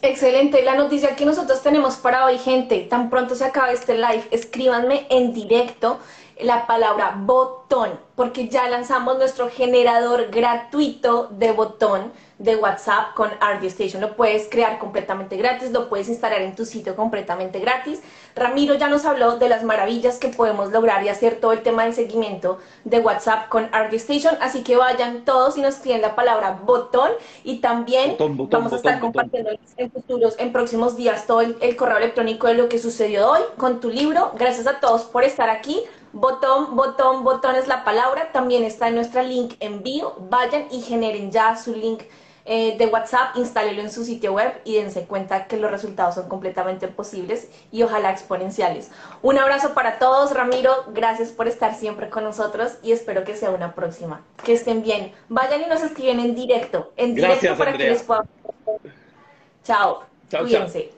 Excelente, la noticia que nosotros tenemos para hoy, gente, tan pronto se acaba este live, escríbanme en directo la palabra botón, porque ya lanzamos nuestro generador gratuito de botón de WhatsApp con RD Station. Lo puedes crear completamente gratis, lo puedes instalar en tu sitio completamente gratis. Ramiro ya nos habló de las maravillas que podemos lograr y hacer todo el tema del seguimiento de WhatsApp con RD Station, así que vayan todos y nos escriben la palabra botón y también vamos a estar compartiendo en futuros, en próximos días todo el, el correo electrónico de lo que sucedió hoy con tu libro. Gracias a todos por estar aquí. Botón, botón, botón es la palabra. También está en nuestra link envío. Vayan y generen ya su link eh, de WhatsApp, instálelo en su sitio web y dense cuenta que los resultados son completamente posibles y ojalá exponenciales. Un abrazo para todos, Ramiro. Gracias por estar siempre con nosotros y espero que sea una próxima. Que estén bien. Vayan y nos escriben en directo. En directo para que les pueda. Chao. chao Cuídense.